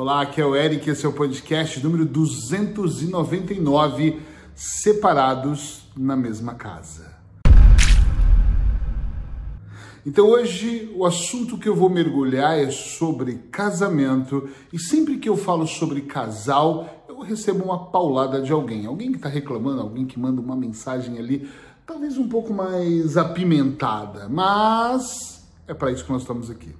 Olá, aqui é o Eric, esse é o podcast número 299, separados na mesma casa. Então hoje o assunto que eu vou mergulhar é sobre casamento e sempre que eu falo sobre casal, eu recebo uma paulada de alguém, alguém que está reclamando, alguém que manda uma mensagem ali, talvez um pouco mais apimentada, mas é para isso que nós estamos aqui.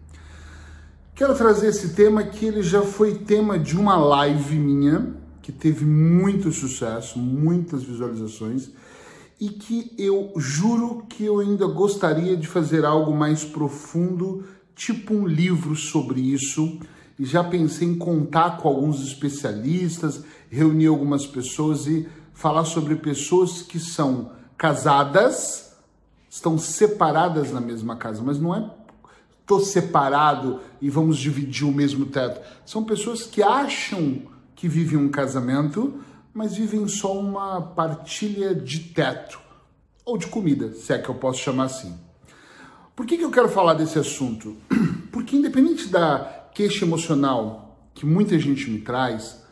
Quero trazer esse tema que ele já foi tema de uma live minha, que teve muito sucesso, muitas visualizações, e que eu juro que eu ainda gostaria de fazer algo mais profundo, tipo um livro sobre isso. E já pensei em contar com alguns especialistas, reunir algumas pessoas e falar sobre pessoas que são casadas, estão separadas na mesma casa, mas não é tô separado e vamos dividir o mesmo teto. São pessoas que acham que vivem um casamento, mas vivem só uma partilha de teto ou de comida, se é que eu posso chamar assim. Por que, que eu quero falar desse assunto? Porque, independente da queixa emocional que muita gente me traz,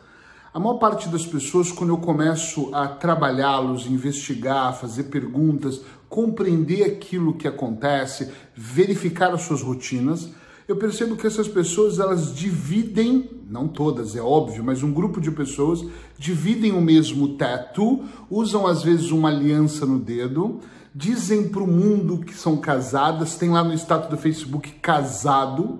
a maior parte das pessoas, quando eu começo a trabalhá-los, investigar, fazer perguntas, compreender aquilo que acontece, verificar as suas rotinas, eu percebo que essas pessoas elas dividem, não todas, é óbvio, mas um grupo de pessoas dividem o mesmo teto, usam às vezes uma aliança no dedo, dizem para o mundo que são casadas, tem lá no status do Facebook casado,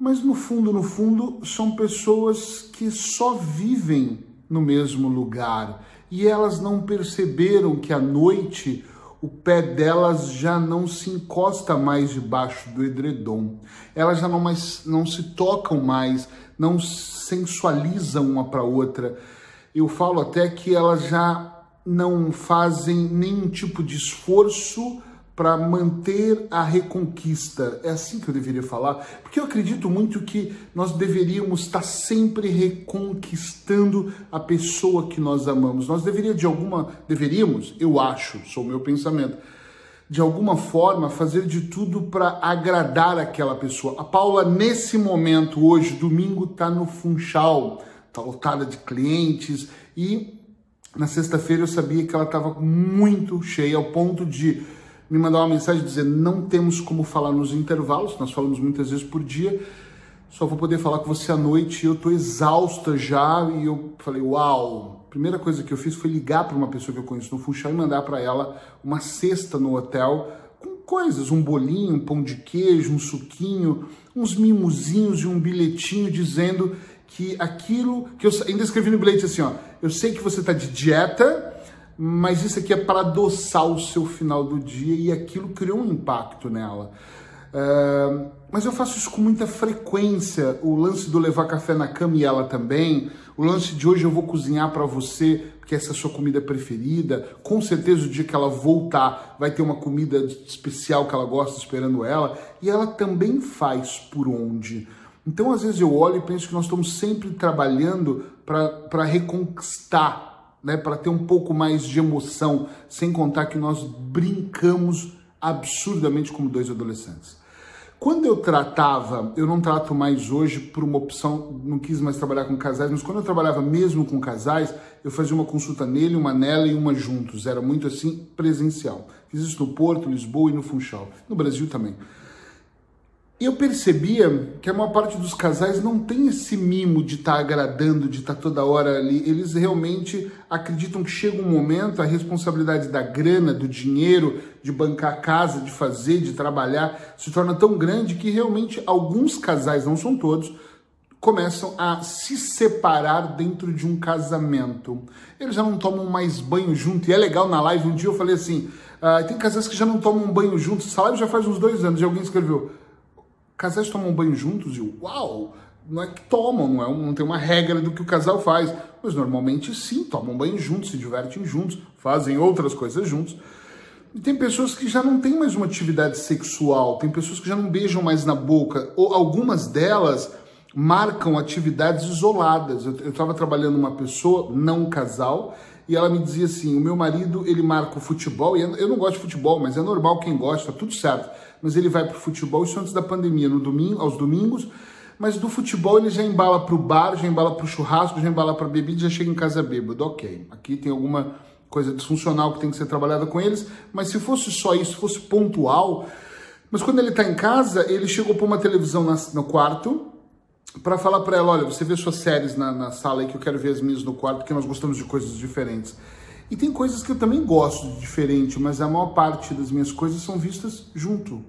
mas no fundo, no fundo, são pessoas que só vivem no mesmo lugar. E elas não perceberam que à noite o pé delas já não se encosta mais debaixo do edredom. Elas já não, mais, não se tocam mais, não sensualizam uma para outra. Eu falo até que elas já não fazem nenhum tipo de esforço para manter a reconquista. É assim que eu deveria falar, porque eu acredito muito que nós deveríamos estar sempre reconquistando a pessoa que nós amamos. Nós deveríamos de alguma, deveríamos, eu acho, sou o meu pensamento, de alguma forma fazer de tudo para agradar aquela pessoa. A Paula nesse momento hoje, domingo, está no Funchal, está lotada de clientes e na sexta-feira eu sabia que ela estava muito cheia ao ponto de me mandar uma mensagem dizendo não temos como falar nos intervalos, nós falamos muitas vezes por dia, só vou poder falar com você à noite eu tô exausta já e eu falei, uau, primeira coisa que eu fiz foi ligar para uma pessoa que eu conheço no Funchal e mandar para ela uma cesta no hotel com coisas, um bolinho, um pão de queijo, um suquinho, uns mimozinhos e um bilhetinho dizendo que aquilo que eu ainda escrevi no bilhete assim, ó, eu sei que você está de dieta, mas isso aqui é para adoçar o seu final do dia e aquilo criou um impacto nela. Uh, mas eu faço isso com muita frequência. O lance do levar café na cama e ela também. O lance de hoje eu vou cozinhar para você, que essa é a sua comida preferida. Com certeza o dia que ela voltar vai ter uma comida especial que ela gosta esperando ela. E ela também faz por onde. Então às vezes eu olho e penso que nós estamos sempre trabalhando para reconquistar né, para ter um pouco mais de emoção, sem contar que nós brincamos absurdamente como dois adolescentes. Quando eu tratava, eu não trato mais hoje por uma opção, não quis mais trabalhar com casais, mas quando eu trabalhava mesmo com casais, eu fazia uma consulta nele, uma nela e uma juntos. Era muito assim presencial. Fiz isso no Porto, Lisboa e no Funchal. No Brasil também eu percebia que a maior parte dos casais não tem esse mimo de estar tá agradando, de estar tá toda hora ali. Eles realmente acreditam que chega um momento, a responsabilidade da grana, do dinheiro, de bancar a casa, de fazer, de trabalhar, se torna tão grande que realmente alguns casais, não são todos, começam a se separar dentro de um casamento. Eles já não tomam mais banho junto. E é legal na live, um dia eu falei assim: ah, tem casais que já não tomam banho juntos. Essa live já faz uns dois anos, e alguém escreveu casais tomam banho juntos e uau, não é que tomam, não, é, não tem uma regra do que o casal faz, mas normalmente sim, tomam banho juntos, se divertem juntos, fazem outras coisas juntos. E tem pessoas que já não têm mais uma atividade sexual, tem pessoas que já não beijam mais na boca, ou algumas delas marcam atividades isoladas. Eu estava trabalhando uma pessoa, não um casal, e ela me dizia assim: o meu marido ele marca o futebol, e eu não gosto de futebol, mas é normal quem gosta, tudo certo mas ele vai para o futebol, isso antes da pandemia, no domingo, aos domingos, mas do futebol ele já embala pro bar, já embala pro churrasco, já embala pra bebida, já chega em casa bêbado. Ok, aqui tem alguma coisa disfuncional que tem que ser trabalhada com eles, mas se fosse só isso, se fosse pontual. Mas quando ele tá em casa, ele chegou por uma televisão no quarto para falar para ela: olha, você vê suas séries na, na sala aí que eu quero ver as minhas no quarto, porque nós gostamos de coisas diferentes. E tem coisas que eu também gosto de diferente, mas a maior parte das minhas coisas são vistas junto.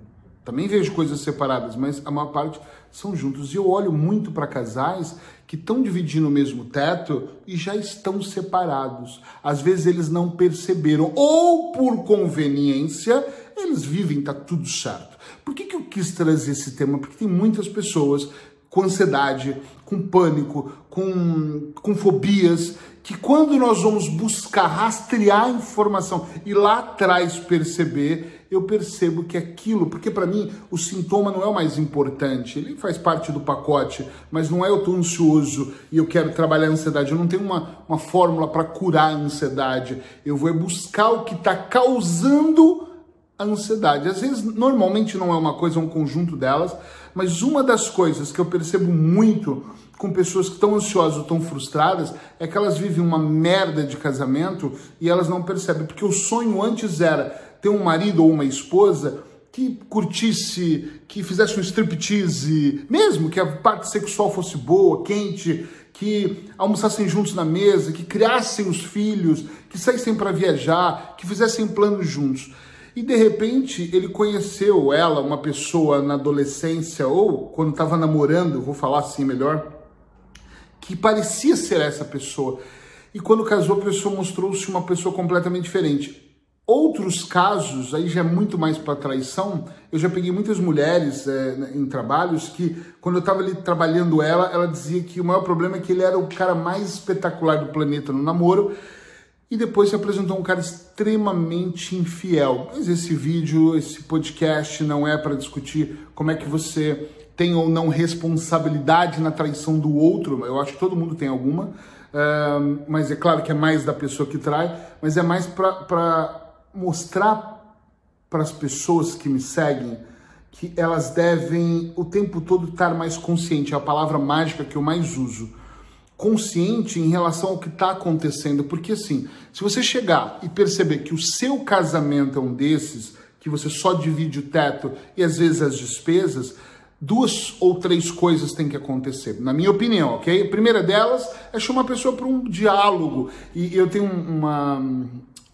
Também vejo coisas separadas, mas a maior parte são juntos. E eu olho muito para casais que estão dividindo o mesmo teto e já estão separados. Às vezes eles não perceberam, ou por conveniência, eles vivem, tá tudo certo. Por que, que eu quis trazer esse tema? Porque tem muitas pessoas com ansiedade, com pânico, com, com fobias, que quando nós vamos buscar rastrear a informação e lá atrás perceber, eu percebo que aquilo, porque para mim o sintoma não é o mais importante, ele faz parte do pacote, mas não é eu estou ansioso e eu quero trabalhar a ansiedade, eu não tenho uma, uma fórmula para curar a ansiedade, eu vou buscar o que está causando a ansiedade. Às vezes, normalmente não é uma coisa, é um conjunto delas, mas uma das coisas que eu percebo muito com pessoas que estão ansiosas ou estão frustradas é que elas vivem uma merda de casamento e elas não percebem, porque o sonho antes era ter um marido ou uma esposa que curtisse, que fizesse um striptease, mesmo que a parte sexual fosse boa, quente, que almoçassem juntos na mesa, que criassem os filhos, que saíssem para viajar, que fizessem planos juntos. E de repente ele conheceu ela, uma pessoa na adolescência ou quando estava namorando, vou falar assim melhor, que parecia ser essa pessoa. E quando casou, a pessoa mostrou-se uma pessoa completamente diferente. Outros casos, aí já é muito mais para traição. Eu já peguei muitas mulheres é, em trabalhos que, quando eu estava ali trabalhando ela, ela dizia que o maior problema é que ele era o cara mais espetacular do planeta no namoro e depois se apresentou um cara extremamente infiel. Mas esse vídeo, esse podcast não é para discutir como é que você tem ou não responsabilidade na traição do outro. Eu acho que todo mundo tem alguma, mas é claro que é mais da pessoa que trai, mas é mais para mostrar para as pessoas que me seguem que elas devem o tempo todo estar mais consciente. É a palavra mágica que eu mais uso consciente em relação ao que está acontecendo, porque assim, se você chegar e perceber que o seu casamento é um desses, que você só divide o teto e às vezes as despesas, duas ou três coisas têm que acontecer, na minha opinião, ok? A primeira delas é chamar a pessoa para um diálogo. E eu tenho uma,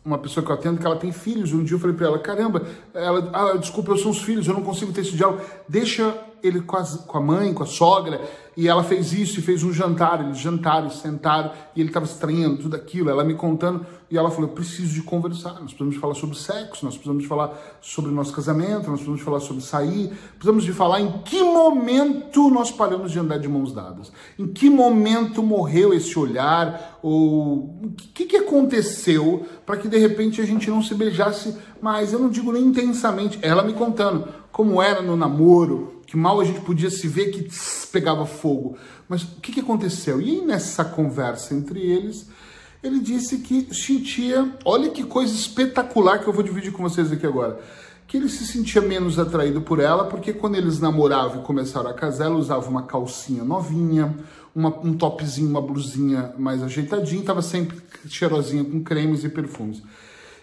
uma pessoa que eu atendo que ela tem filhos. Um dia eu falei para ela: caramba, ela, ah, desculpa, eu sou os filhos, eu não consigo ter esse diálogo. Deixa ele com, com a mãe, com a sogra, e ela fez isso e fez um jantar. Eles jantaram, sentaram, e ele estava estranhando tudo aquilo. Ela me contando, e ela falou: Eu preciso de conversar. Nós precisamos falar sobre sexo, nós precisamos falar sobre nosso casamento, nós precisamos falar sobre sair, precisamos de falar em que momento nós paramos de andar de mãos dadas, em que momento morreu esse olhar, ou o que, que aconteceu para que de repente a gente não se beijasse mais. Eu não digo nem intensamente, ela me contando como era no namoro, que mal a gente podia se ver que tss, pegava fogo. Mas o que, que aconteceu? E nessa conversa entre eles, ele disse que sentia, olha que coisa espetacular que eu vou dividir com vocês aqui agora, que ele se sentia menos atraído por ela, porque quando eles namoravam e começaram a casar, ela usava uma calcinha novinha, uma, um topzinho, uma blusinha mais ajeitadinha, estava sempre cheirosinha com cremes e perfumes.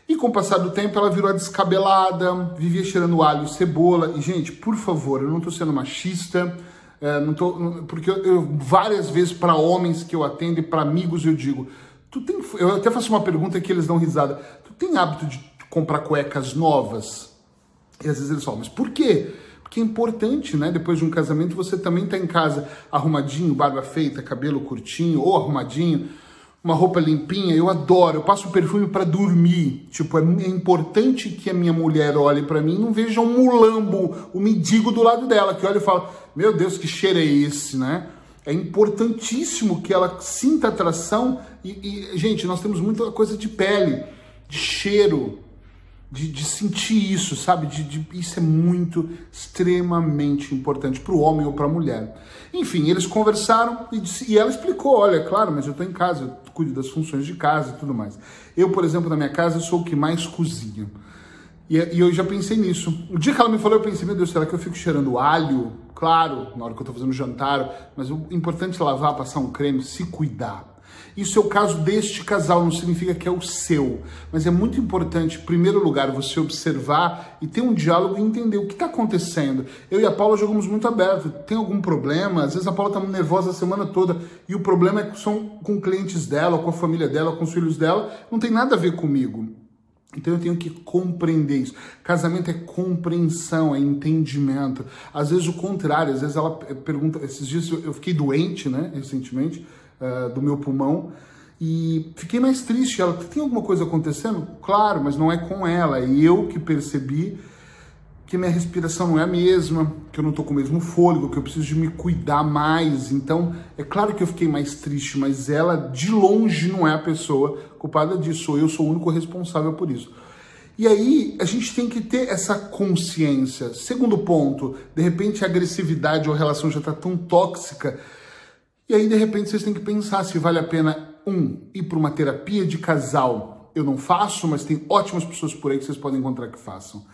E com o passar do tempo ela virou descabelada, vivia cheirando alho cebola. E, gente, por favor, eu não estou sendo machista, é, não tô, porque eu, eu várias vezes para homens que eu atendo e para amigos eu digo, tu tem, eu até faço uma pergunta que eles dão risada, tu tem hábito de comprar cuecas novas? E às vezes eles falam, mas por quê? Porque é importante, né? Depois de um casamento você também tá em casa arrumadinho, barba feita, cabelo curtinho ou arrumadinho uma roupa limpinha, eu adoro. Eu passo perfume para dormir. Tipo, é, é, importante que a minha mulher olhe para mim e não veja um mulambo, um mendigo do lado dela, que olha e fala: Meu Deus, que cheiro é esse, né? É importantíssimo que ela sinta atração. E, e gente, nós temos muita coisa de pele, de cheiro, de, de sentir isso, sabe? De, de, isso é muito, extremamente importante para o homem ou para a mulher. Enfim, eles conversaram e, e, ela explicou: olha, claro, mas eu estou em casa, eu cuido das funções de casa e tudo mais. Eu, por exemplo, na minha casa, sou o que mais cozinha. E, e, eu já pensei nisso. O dia que ela me falou, eu pensei, meu Deus, será que eu fico cheirando alho? Claro, na hora que eu tô fazendo jantar, mas o importante é lavar, passar um creme, se cuidar. Isso é o caso deste casal, não significa que é o seu, mas é muito importante, em primeiro lugar, você observar e ter um diálogo e entender o que está acontecendo. Eu e a Paula jogamos muito aberto. Tem algum problema? Às vezes a Paula está nervosa a semana toda e o problema é que são com clientes dela, com a família dela, com os filhos dela. Não tem nada a ver comigo. Então eu tenho que compreender isso. Casamento é compreensão, é entendimento. Às vezes o contrário, às vezes ela pergunta. Esses dias eu fiquei doente, né, recentemente uh, do meu pulmão. E fiquei mais triste. Ela, tem alguma coisa acontecendo? Claro, mas não é com ela. É eu que percebi que minha respiração não é a mesma, que eu não estou com o mesmo fôlego, que eu preciso de me cuidar mais. Então, é claro que eu fiquei mais triste, mas ela de longe não é a pessoa culpada disso. Eu sou o único responsável por isso. E aí, a gente tem que ter essa consciência. Segundo ponto, de repente a agressividade ou a relação já está tão tóxica e aí, de repente, vocês têm que pensar se vale a pena, um, ir para uma terapia de casal. Eu não faço, mas tem ótimas pessoas por aí que vocês podem encontrar que façam.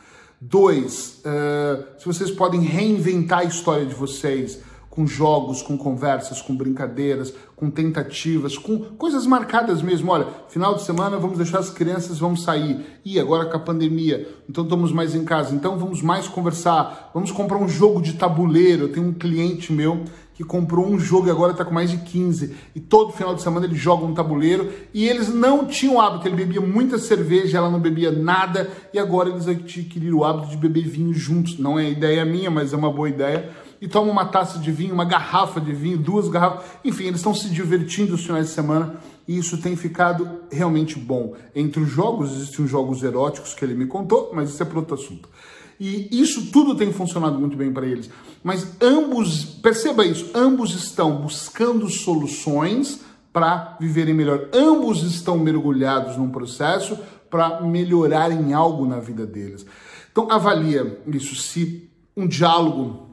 Dois, uh, se vocês podem reinventar a história de vocês com jogos, com conversas, com brincadeiras, com tentativas, com coisas marcadas mesmo. Olha, final de semana vamos deixar as crianças, vamos sair. E agora com a pandemia, então estamos mais em casa, então vamos mais conversar. Vamos comprar um jogo de tabuleiro. Eu tenho um cliente meu que comprou um jogo e agora está com mais de 15. E todo final de semana ele joga um tabuleiro. E eles não tinham hábito, ele bebia muita cerveja, ela não bebia nada. E agora eles adquiriram o hábito de beber vinho juntos. Não é ideia minha, mas é uma boa ideia. E tomam uma taça de vinho, uma garrafa de vinho, duas garrafas. Enfim, eles estão se divertindo os finais de semana. E isso tem ficado realmente bom. Entre os jogos, existem os jogos eróticos que ele me contou, mas isso é para outro assunto. E isso tudo tem funcionado muito bem para eles. Mas ambos, perceba isso, ambos estão buscando soluções para viverem melhor. Ambos estão mergulhados num processo para melhorarem algo na vida deles. Então avalia isso, se um diálogo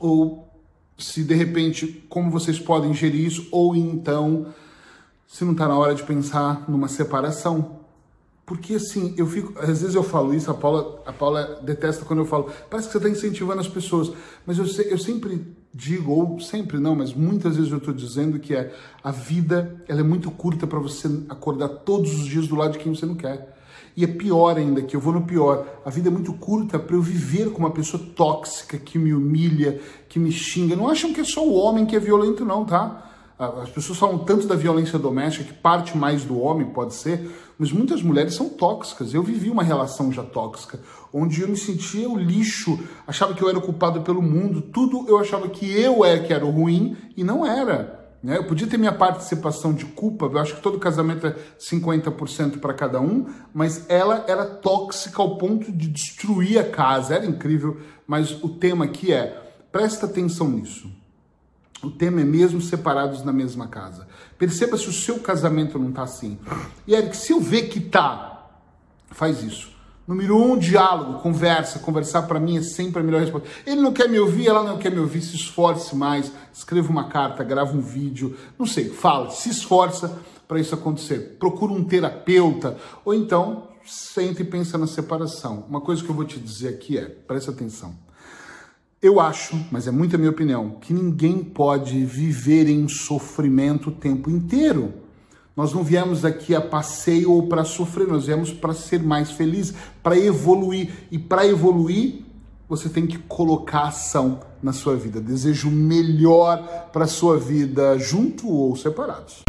ou se de repente como vocês podem gerir isso ou então se não está na hora de pensar numa separação. Porque assim, eu fico. Às vezes eu falo isso, a Paula, a Paula detesta quando eu falo, parece que você está incentivando as pessoas. Mas eu, eu sempre digo, ou sempre não, mas muitas vezes eu estou dizendo que é a vida ela é muito curta para você acordar todos os dias do lado de quem você não quer. E é pior ainda, que eu vou no pior. A vida é muito curta para eu viver com uma pessoa tóxica, que me humilha, que me xinga. Não acham que é só o homem que é violento, não, tá? As pessoas falam tanto da violência doméstica, que parte mais do homem, pode ser, mas muitas mulheres são tóxicas. Eu vivi uma relação já tóxica, onde eu me sentia o lixo, achava que eu era culpado pelo mundo, tudo eu achava que eu é que era o ruim e não era. Né? Eu podia ter minha participação de culpa, eu acho que todo casamento é 50% para cada um, mas ela era tóxica ao ponto de destruir a casa, era incrível, mas o tema aqui é, presta atenção nisso. O tema é mesmo separados na mesma casa. Perceba se o seu casamento não está assim. E Eric, se eu ver que tá, faz isso. Número um, diálogo, conversa. Conversar para mim é sempre a melhor resposta. Ele não quer me ouvir, ela não quer me ouvir, se esforce mais. Escreva uma carta, grava um vídeo, não sei, fala, se esforça para isso acontecer. Procura um terapeuta ou então sente e pensa na separação. Uma coisa que eu vou te dizer aqui é, presta atenção. Eu acho, mas é muito a minha opinião, que ninguém pode viver em sofrimento o tempo inteiro. Nós não viemos aqui a passeio ou para sofrer, nós viemos para ser mais felizes, para evoluir. E para evoluir, você tem que colocar ação na sua vida. Desejo melhor para a sua vida, junto ou separados.